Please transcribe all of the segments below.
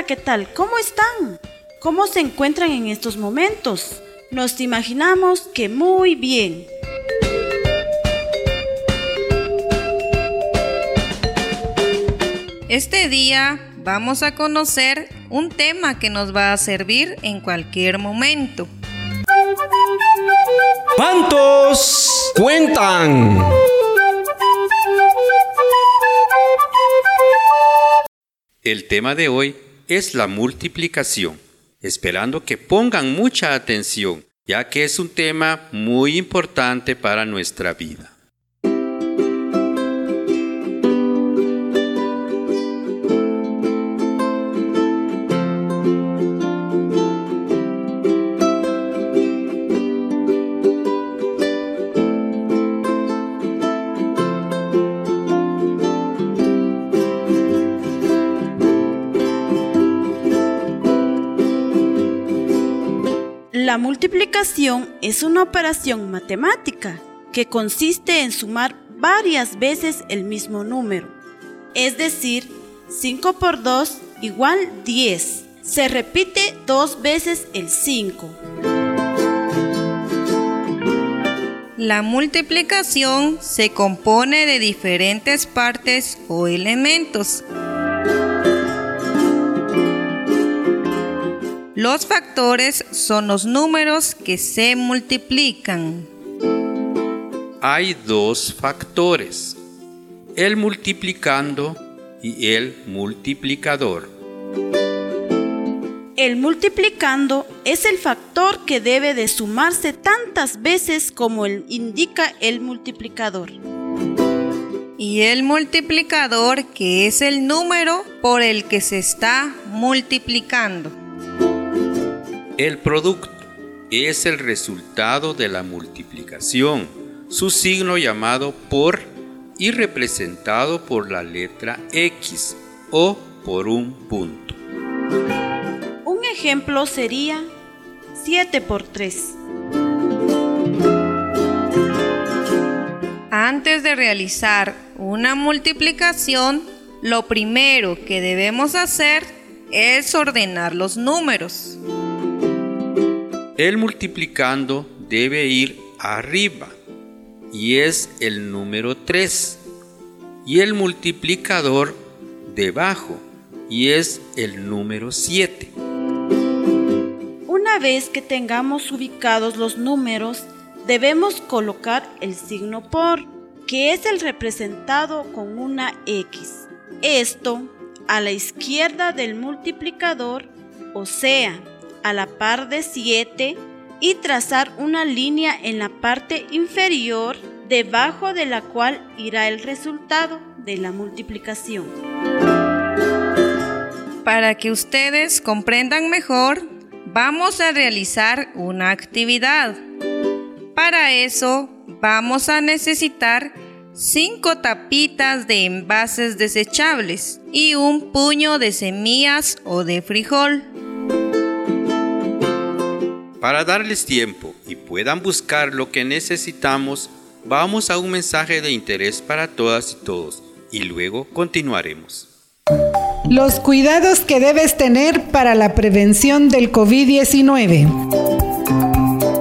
Hola, ¿qué tal? ¿Cómo están? ¿Cómo se encuentran en estos momentos? Nos imaginamos que muy bien. Este día vamos a conocer un tema que nos va a servir en cualquier momento. ¿Cuántos cuentan? El tema de hoy es la multiplicación, esperando que pongan mucha atención, ya que es un tema muy importante para nuestra vida. La multiplicación es una operación matemática que consiste en sumar varias veces el mismo número. Es decir, 5 por 2 igual 10. Se repite dos veces el 5. La multiplicación se compone de diferentes partes o elementos. Los factores son los números que se multiplican. Hay dos factores, el multiplicando y el multiplicador. El multiplicando es el factor que debe de sumarse tantas veces como el indica el multiplicador. Y el multiplicador que es el número por el que se está multiplicando. El producto es el resultado de la multiplicación, su signo llamado por y representado por la letra X o por un punto. Un ejemplo sería 7 por 3. Antes de realizar una multiplicación, lo primero que debemos hacer es ordenar los números. El multiplicando debe ir arriba y es el número 3. Y el multiplicador debajo y es el número 7. Una vez que tengamos ubicados los números, debemos colocar el signo por, que es el representado con una X. Esto a la izquierda del multiplicador, o sea, a la par de 7 y trazar una línea en la parte inferior debajo de la cual irá el resultado de la multiplicación. Para que ustedes comprendan mejor, vamos a realizar una actividad. Para eso vamos a necesitar 5 tapitas de envases desechables y un puño de semillas o de frijol. Para darles tiempo y puedan buscar lo que necesitamos, vamos a un mensaje de interés para todas y todos y luego continuaremos. Los cuidados que debes tener para la prevención del COVID-19.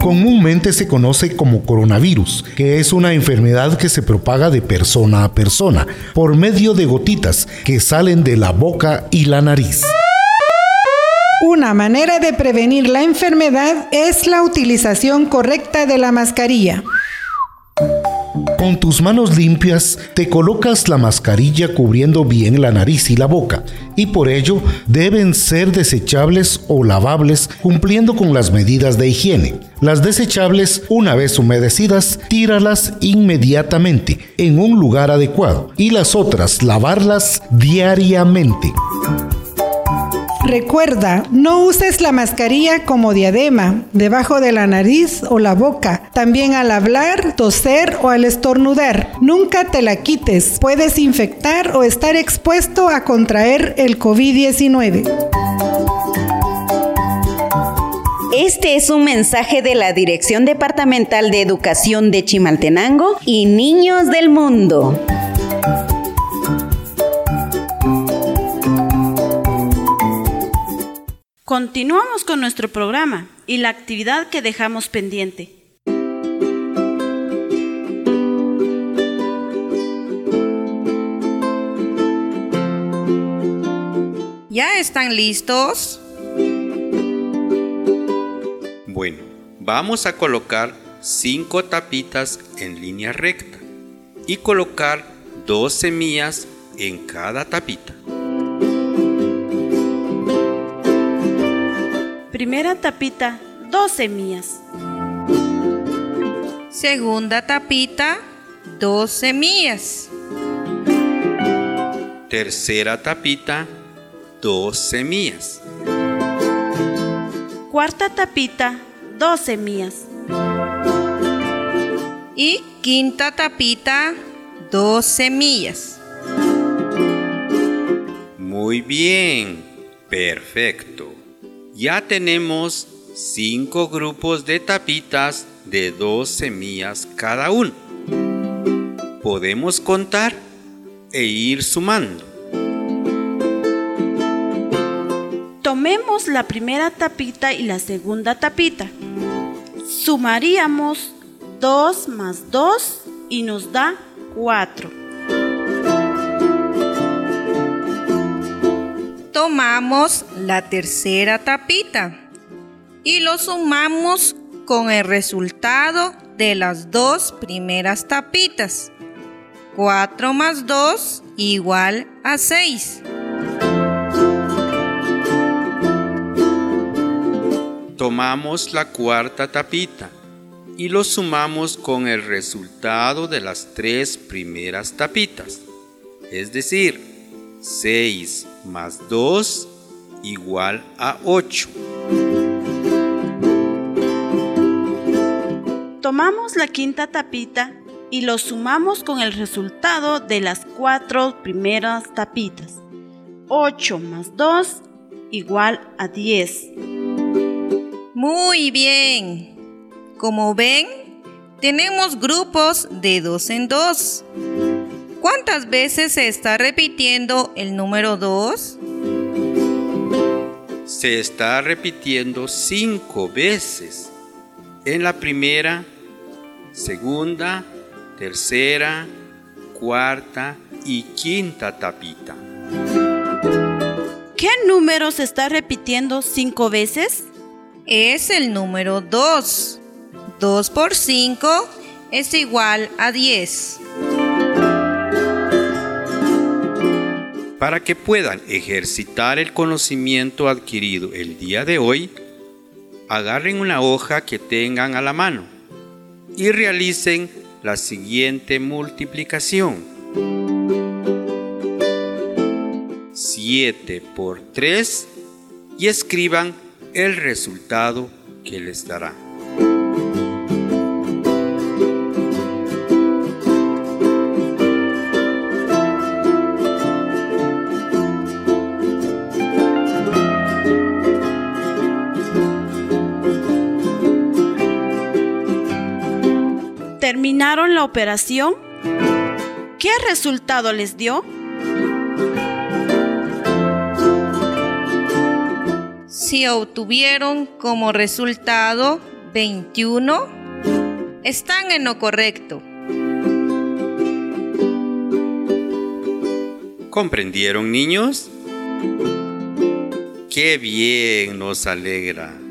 Comúnmente se conoce como coronavirus, que es una enfermedad que se propaga de persona a persona por medio de gotitas que salen de la boca y la nariz. Una manera de prevenir la enfermedad es la utilización correcta de la mascarilla. Con tus manos limpias te colocas la mascarilla cubriendo bien la nariz y la boca y por ello deben ser desechables o lavables cumpliendo con las medidas de higiene. Las desechables, una vez humedecidas, tíralas inmediatamente en un lugar adecuado y las otras lavarlas diariamente. Recuerda, no uses la mascarilla como diadema, debajo de la nariz o la boca, también al hablar, toser o al estornudar. Nunca te la quites, puedes infectar o estar expuesto a contraer el COVID-19. Este es un mensaje de la Dirección Departamental de Educación de Chimaltenango y Niños del Mundo. Continuamos con nuestro programa y la actividad que dejamos pendiente. ¿Ya están listos? Bueno, vamos a colocar cinco tapitas en línea recta y colocar dos semillas en cada tapita. Primera tapita, dos semillas. Segunda tapita, dos semillas. Tercera tapita, dos semillas. Cuarta tapita, dos semillas. Y quinta tapita, dos semillas. Muy bien, perfecto. Ya tenemos cinco grupos de tapitas de dos semillas cada uno. Podemos contar e ir sumando. Tomemos la primera tapita y la segunda tapita. Sumaríamos 2 más 2 y nos da 4. Tomamos la tercera tapita y lo sumamos con el resultado de las dos primeras tapitas. 4 más 2 igual a 6. Tomamos la cuarta tapita y lo sumamos con el resultado de las tres primeras tapitas. Es decir, 6 más 2 igual a 8. Tomamos la quinta tapita y lo sumamos con el resultado de las cuatro primeras tapitas. 8 más 2 igual a 10. Muy bien. Como ven, tenemos grupos de dos en dos. ¿Cuántas veces se está repitiendo el número 2? Se está repitiendo cinco veces. En la primera, segunda, tercera, cuarta y quinta tapita. ¿Qué número se está repitiendo cinco veces? Es el número 2. 2 por 5 es igual a 10. Para que puedan ejercitar el conocimiento adquirido el día de hoy, agarren una hoja que tengan a la mano y realicen la siguiente multiplicación. 7 por 3 y escriban el resultado que les dará. La operación? ¿Qué resultado les dio? Si obtuvieron como resultado 21, están en lo correcto. ¿Comprendieron niños? ¡Qué bien nos alegra!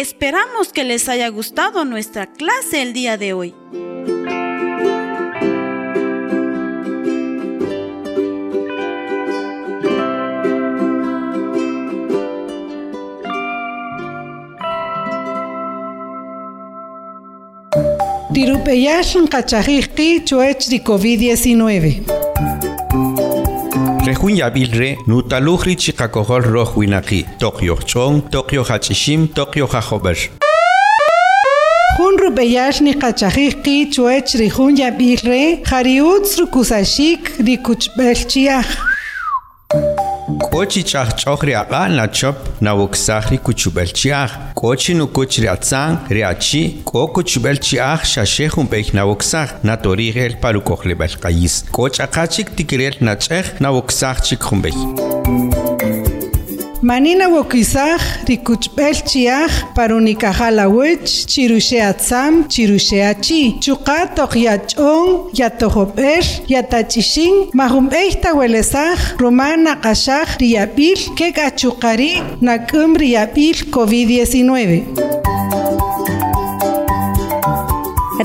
Esperamos que les haya gustado nuestra clase el día de hoy. Tirupeyashan kachajiki chuech di COVID-19. Rejun yabilre, nutalujri chikakohol rohwinaki, Tokyo chon, Tokyo hachishim, Tokyo hajober. Jun rupeyashni kachajiki chuech rijun yabilre, jariutz rukusashik rikuchbelchiach. კოჩი ჩახ ჩოხრი აყა ნაჩოპ ნავოქსახრი კუჩუბელჩი ახ კოჩი ნუ კუჩრი აცან რეაჩი კო კუჩუბელჩი ახ შაშეხუმ პეიქ ნავოქსახ ნატორი ღელ პარუკოხლებალ ყაის კოჭა ყაჩიკ ტიკრელ ნაჭეხ ნავოქსახ ჩიქხუმბექ Manina wokisaj rikuchbelchiach parunikajalahuich chirusheatzam chirusheachi. Chukatok yachon yatojoper yatachishin mahumbeita welesaj romana kashaj riabil kekachukari nakum riabil COVID-19.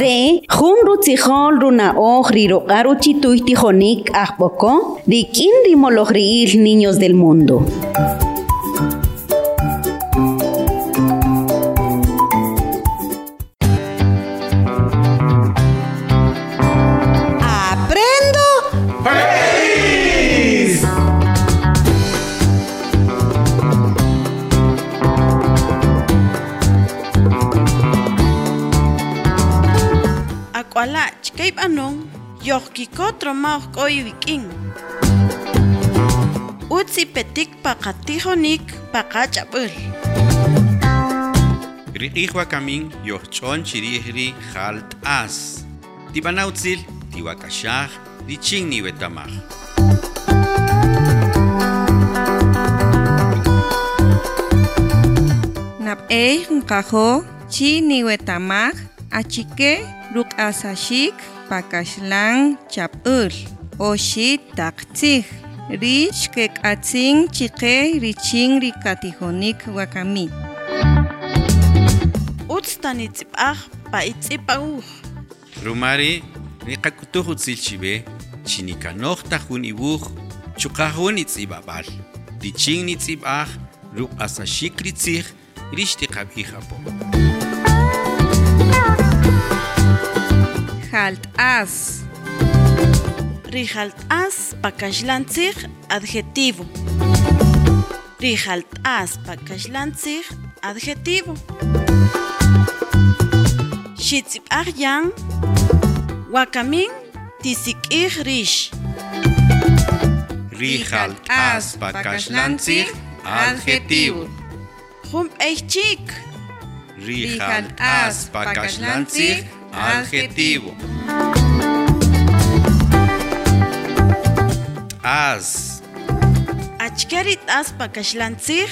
Re, jun rutzijol runa oj riroqaru chituy tijonik ajboko, rikin rimolojriil niños del mundo. Akwalach, keibanon, yohkikotro maoh koy wikin. Utsi petik pakatijonik pakachabul. Riqihwa kamin yohchon chirihri halt as. Tibanautzil, tiwakashah, riching ni wetamah. Nap'ey nqajo chi niwetamaj achike ruk'asashik pakashlang chap'ul oxit taqtij rich kek'atzin chiqe richin rikatijonik wakami. Utz tanitzip'aj pa'itzipa'uj rumari niqakutuj utzilchibe chinikanojtaj jun ibuj chuqajun itz'ib'ab'al richin nitz'ib'aj ruk'asaxik ritzij rixtiqab'ij apo halt as Rijalt as pakashlantzij adjetivo. Rijalt as pakashlantzij adjetivo. Shitzipaj yan, wakamin tisikij rish. Rijalt as pakashlantzij, adjetivo. Jum chik. Rijalt as pakashlantzij, adjetivo. As. Achkerit as pakashlantzij.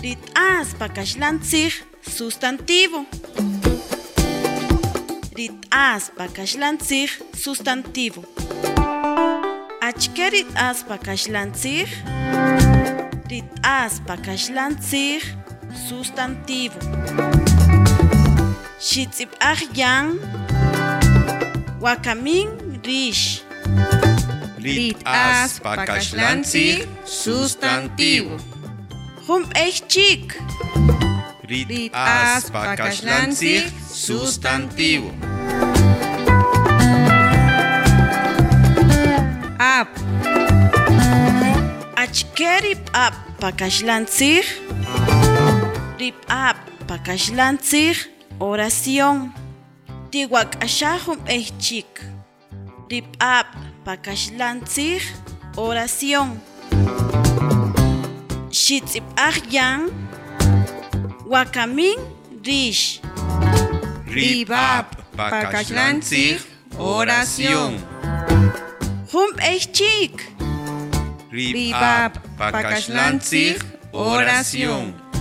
Rit as pakashlantzij sustantivo. Rit as pakashlantzij sustantivo. Achkerit as pakashlantzij. Rit as pakashlantzij sustantivo. Shitzip yan. Wakamin rish. Rit as pakashlantzij, sustantivo. Hum chik. Rit as pakashlantzij, sustantivo. ap Achkerip ap pakashlantzij. Rip ap pakashlantzij oración. Tiwak ashahum chik. Rip ap pakashlantzij oración. Shitzip yan. Wakamin rish. Ribab pakashlantzij, oración. Hum chik. Ribab pakashlantzij, oración.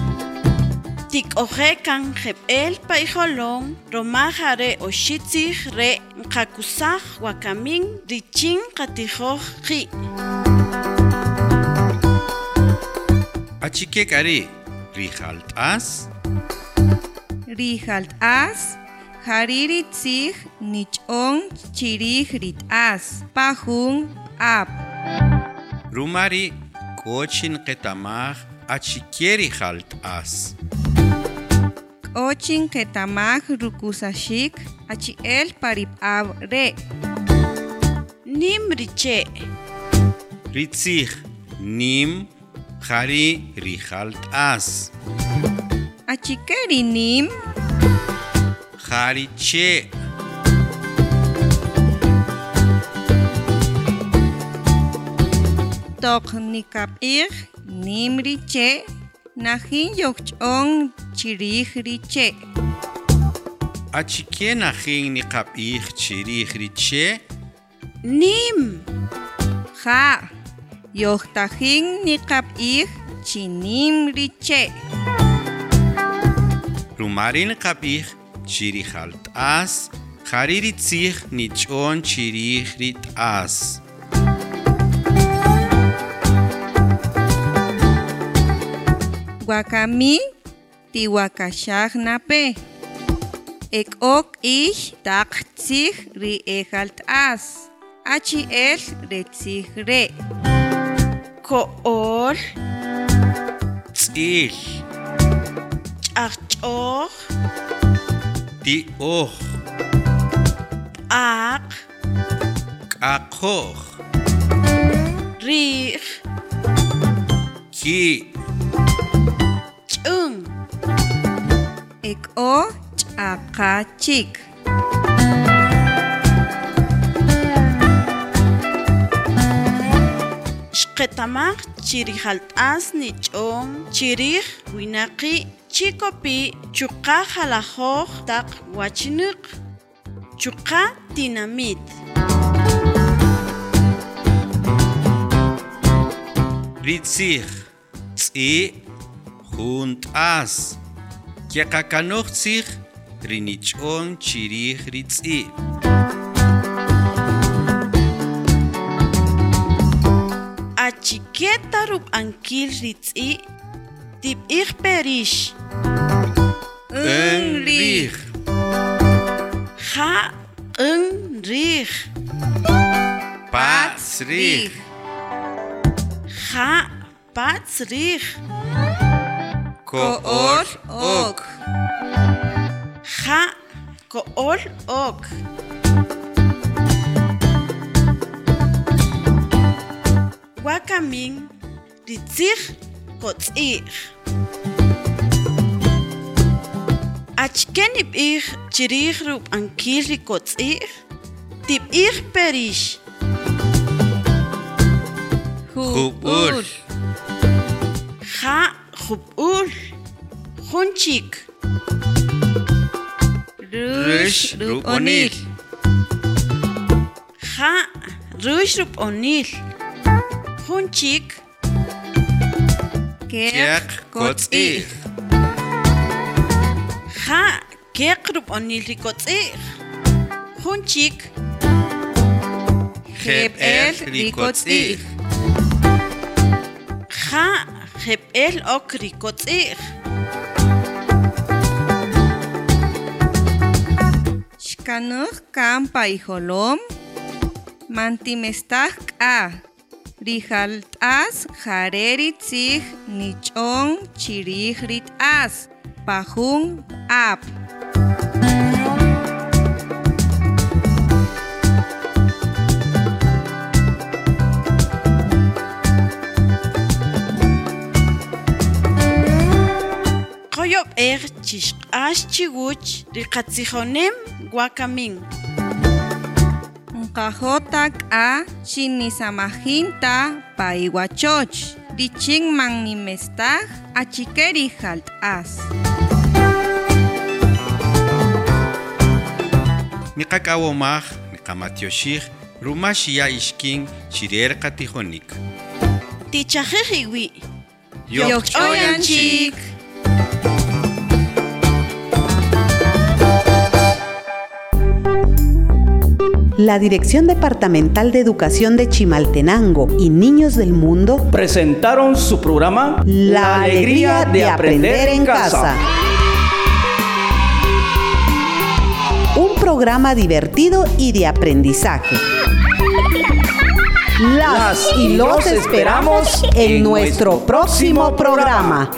Tik ojekan jebel paijolon, romajare oshitzij re nkakusaj wakamin richin katijoj ji. Achike kari, Rijalt as, Rihalt as, haririt sig, nichon chirih rit as, pahun ap. Rumari kochin ketamaj achikieri halt as. Ochin ketamaj rukusashik, achi el parip ab re. Nim riche. Ritzig nim hari rihalt as. Achikeri nim, Hari che tok nikap ir, nim riche, nahin yokchon chirih riche. achikiena jin ni kapij chirij riche Nim. Ja, yoktahin nikap ir, chinim riche. Rumarin kapij chirij halt as. Hari ritzig nichon chirij rit tiwakami, tiwakashagnape. Ek ok ich taqtzij ri ejalt'as. Achi el retzij re. Ko'ol, tz'il, ch'ajch'oj, ti'oj, p'aq, k'aqoj, rij, ki' ch'akik'o ch'aqachik xqetamaq chirij jalt'as nich'on chirij winaqi chikopi chuqa jalajoq taq wachiniq chuqa dinamit. ritzij tz'i' junt'as Yakakanochzig, Trinichon, Chirich, Ritzi. Achiketa rubankil Ritzi, tip ich perish. Ön rich. Ha, ön rich. Pats rich. Ha, pats rich. Koor ook. Ga koor ook. Wakamin ritzig kotzig. Achkenip ich aan kies ankirri kotzig. Tip ich perish. Hubur. Hubur. Jun chik. Rush rub'onil. ja' rux rub'onil jun chik. Kiak kotz'ij. ja' keq rub'onil ri kotz'ij jun chik. Jeb'el ri kotz'ij. ja' jeb'el ok ri kotz'ij Shkanuj kampa ijolom. Mantimestaj k'a. Rijalt as jarerit sig nichon chirij rit as. Pajun ap. Qoyob'ej chixq'ax chiwuch ri qatzijonem wakamin Nkajota k'a chinisamajinta paiwachoch. Richin manimestaj achikeri jalt as. Niqak'awomaj niqamatyoxij rumax ya ixkin chirer qatijonik. tichajij iwi' Yokchoyanchik. La Dirección Departamental de Educación de Chimaltenango y Niños del Mundo presentaron su programa La Alegría de, Aprender en Casa. Un programa divertido y de aprendizaje. Las y los esperamos en nuestro próximo programa.